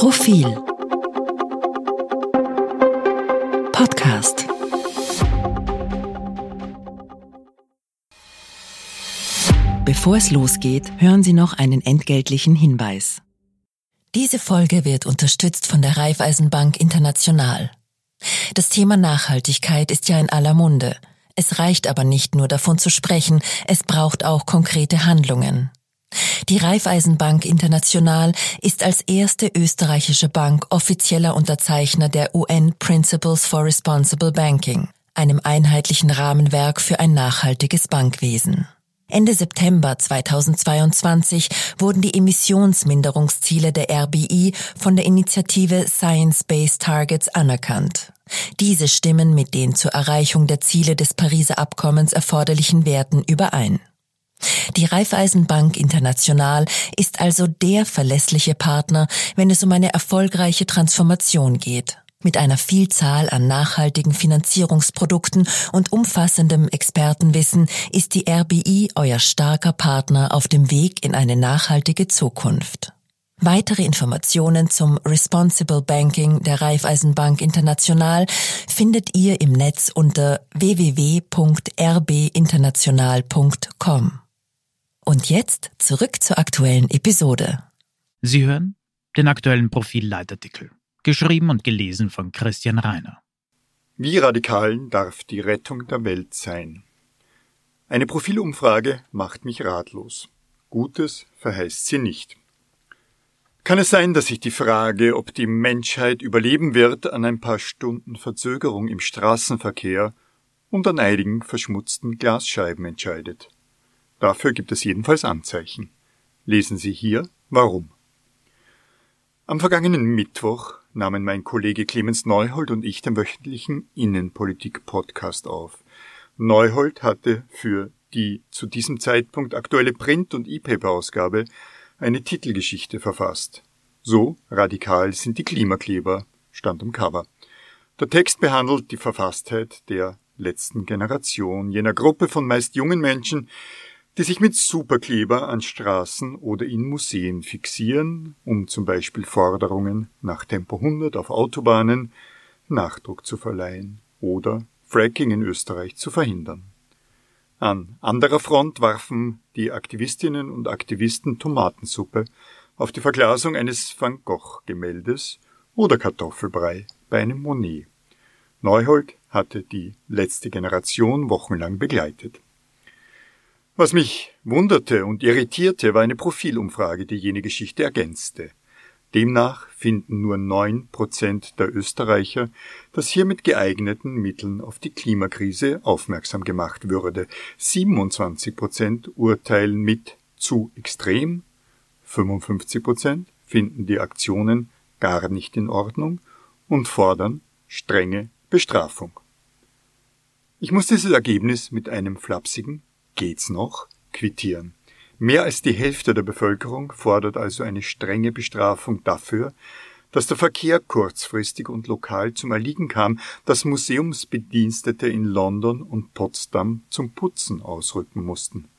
Profil Podcast Bevor es losgeht, hören Sie noch einen entgeltlichen Hinweis. Diese Folge wird unterstützt von der Raiffeisenbank International. Das Thema Nachhaltigkeit ist ja in aller Munde. Es reicht aber nicht nur davon zu sprechen, es braucht auch konkrete Handlungen. Die Raiffeisenbank International ist als erste österreichische Bank offizieller Unterzeichner der UN Principles for Responsible Banking, einem einheitlichen Rahmenwerk für ein nachhaltiges Bankwesen. Ende September 2022 wurden die Emissionsminderungsziele der RBI von der Initiative Science-Based Targets anerkannt. Diese stimmen mit den zur Erreichung der Ziele des Pariser Abkommens erforderlichen Werten überein. Die Raiffeisenbank International ist also der verlässliche Partner, wenn es um eine erfolgreiche Transformation geht. Mit einer Vielzahl an nachhaltigen Finanzierungsprodukten und umfassendem Expertenwissen ist die RBI euer starker Partner auf dem Weg in eine nachhaltige Zukunft. Weitere Informationen zum Responsible Banking der Raiffeisenbank International findet ihr im Netz unter www.rbinternational.com. Und jetzt zurück zur aktuellen Episode. Sie hören den aktuellen Profilleitartikel geschrieben und gelesen von Christian Reiner. Wie radikal darf die Rettung der Welt sein? Eine Profilumfrage macht mich ratlos. Gutes verheißt sie nicht. Kann es sein, dass sich die Frage, ob die Menschheit überleben wird, an ein paar Stunden Verzögerung im Straßenverkehr und an einigen verschmutzten Glasscheiben entscheidet? Dafür gibt es jedenfalls Anzeichen. Lesen Sie hier warum. Am vergangenen Mittwoch nahmen mein Kollege Clemens Neuhold und ich den wöchentlichen Innenpolitik-Podcast auf. Neuhold hatte für die zu diesem Zeitpunkt aktuelle Print- und E-Paper-Ausgabe eine Titelgeschichte verfasst. So radikal sind die Klimakleber, stand am Cover. Der Text behandelt die Verfasstheit der letzten Generation, jener Gruppe von meist jungen Menschen, die sich mit Superkleber an Straßen oder in Museen fixieren, um zum Beispiel Forderungen nach Tempo 100 auf Autobahnen Nachdruck zu verleihen oder Fracking in Österreich zu verhindern. An anderer Front warfen die Aktivistinnen und Aktivisten Tomatensuppe auf die Verglasung eines Van Gogh Gemäldes oder Kartoffelbrei bei einem Monet. Neuhold hatte die letzte Generation wochenlang begleitet. Was mich wunderte und irritierte, war eine Profilumfrage, die jene Geschichte ergänzte. Demnach finden nur neun Prozent der Österreicher, dass hier mit geeigneten Mitteln auf die Klimakrise aufmerksam gemacht würde. 27 Prozent urteilen mit zu extrem, 55 Prozent finden die Aktionen gar nicht in Ordnung und fordern strenge Bestrafung. Ich muss dieses Ergebnis mit einem flapsigen Geht's noch? quittieren. Mehr als die Hälfte der Bevölkerung fordert also eine strenge Bestrafung dafür, dass der Verkehr kurzfristig und lokal zum Erliegen kam, dass Museumsbedienstete in London und Potsdam zum Putzen ausrücken mussten.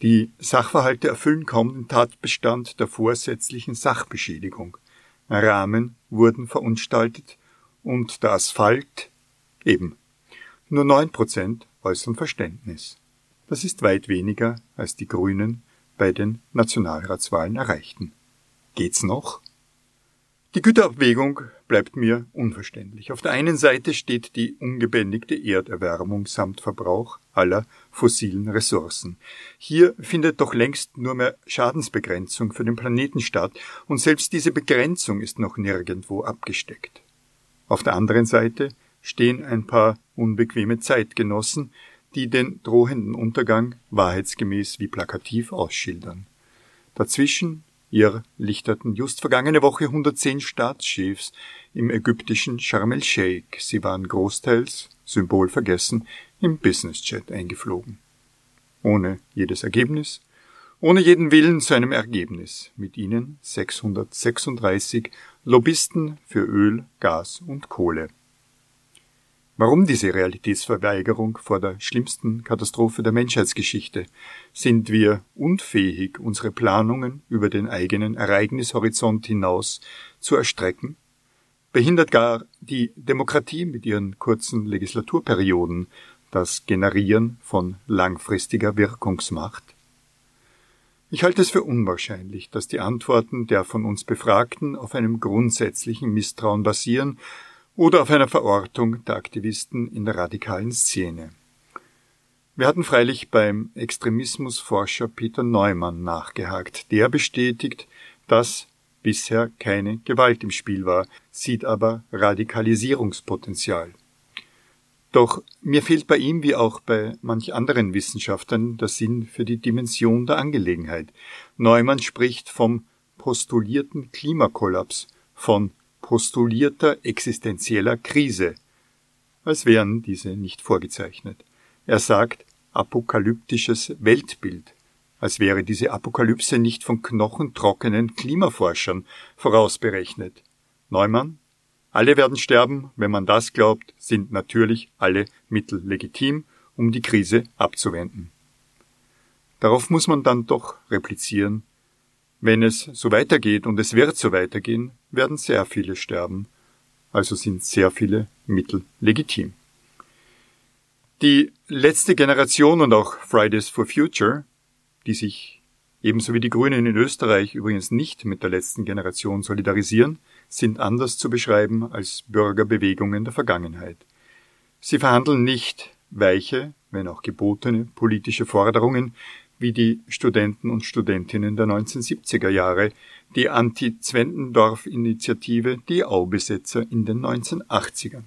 Die Sachverhalte erfüllen kaum den Tatbestand der vorsätzlichen Sachbeschädigung. Rahmen wurden verunstaltet und der Asphalt eben. Nur neun Prozent äußern Verständnis. Das ist weit weniger, als die Grünen bei den Nationalratswahlen erreichten. Geht's noch? Die Güterabwägung bleibt mir unverständlich. Auf der einen Seite steht die ungebändigte Erderwärmung samt Verbrauch aller fossilen Ressourcen. Hier findet doch längst nur mehr Schadensbegrenzung für den Planeten statt, und selbst diese Begrenzung ist noch nirgendwo abgesteckt. Auf der anderen Seite stehen ein paar unbequeme Zeitgenossen, die den drohenden Untergang wahrheitsgemäß wie plakativ ausschildern. Dazwischen irrlichterten just vergangene Woche 110 Staatschefs im ägyptischen Sharm el-Sheikh. Sie waren großteils, Symbol vergessen, im Businessjet eingeflogen. Ohne jedes Ergebnis, ohne jeden Willen zu einem Ergebnis. Mit ihnen 636 Lobbyisten für Öl, Gas und Kohle. Warum diese Realitätsverweigerung vor der schlimmsten Katastrophe der Menschheitsgeschichte? Sind wir unfähig, unsere Planungen über den eigenen Ereignishorizont hinaus zu erstrecken? Behindert gar die Demokratie mit ihren kurzen Legislaturperioden das Generieren von langfristiger Wirkungsmacht? Ich halte es für unwahrscheinlich, dass die Antworten der von uns Befragten auf einem grundsätzlichen Misstrauen basieren oder auf einer Verortung der Aktivisten in der radikalen Szene. Wir hatten freilich beim Extremismusforscher Peter Neumann nachgehakt. Der bestätigt, dass bisher keine Gewalt im Spiel war, sieht aber Radikalisierungspotenzial. Doch mir fehlt bei ihm wie auch bei manch anderen Wissenschaftlern der Sinn für die Dimension der Angelegenheit. Neumann spricht vom postulierten Klimakollaps, von postulierter existenzieller Krise, als wären diese nicht vorgezeichnet. Er sagt apokalyptisches Weltbild, als wäre diese Apokalypse nicht von knochentrockenen Klimaforschern vorausberechnet. Neumann alle werden sterben, wenn man das glaubt, sind natürlich alle Mittel legitim, um die Krise abzuwenden. Darauf muss man dann doch replizieren, wenn es so weitergeht und es wird so weitergehen, werden sehr viele sterben, also sind sehr viele Mittel legitim. Die letzte Generation und auch Fridays for Future, die sich ebenso wie die Grünen in Österreich übrigens nicht mit der letzten Generation solidarisieren, sind anders zu beschreiben als Bürgerbewegungen der Vergangenheit. Sie verhandeln nicht weiche, wenn auch gebotene politische Forderungen, wie die Studenten und Studentinnen der 1970er Jahre, die Anti-Zwentendorf-Initiative, die Aubesetzer in den 1980ern.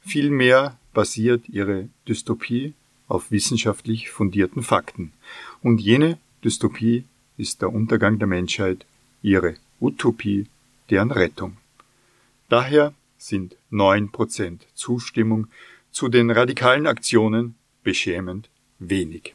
Vielmehr basiert ihre Dystopie auf wissenschaftlich fundierten Fakten. Und jene Dystopie ist der Untergang der Menschheit, ihre Utopie deren Rettung. Daher sind neun Prozent Zustimmung zu den radikalen Aktionen beschämend wenig.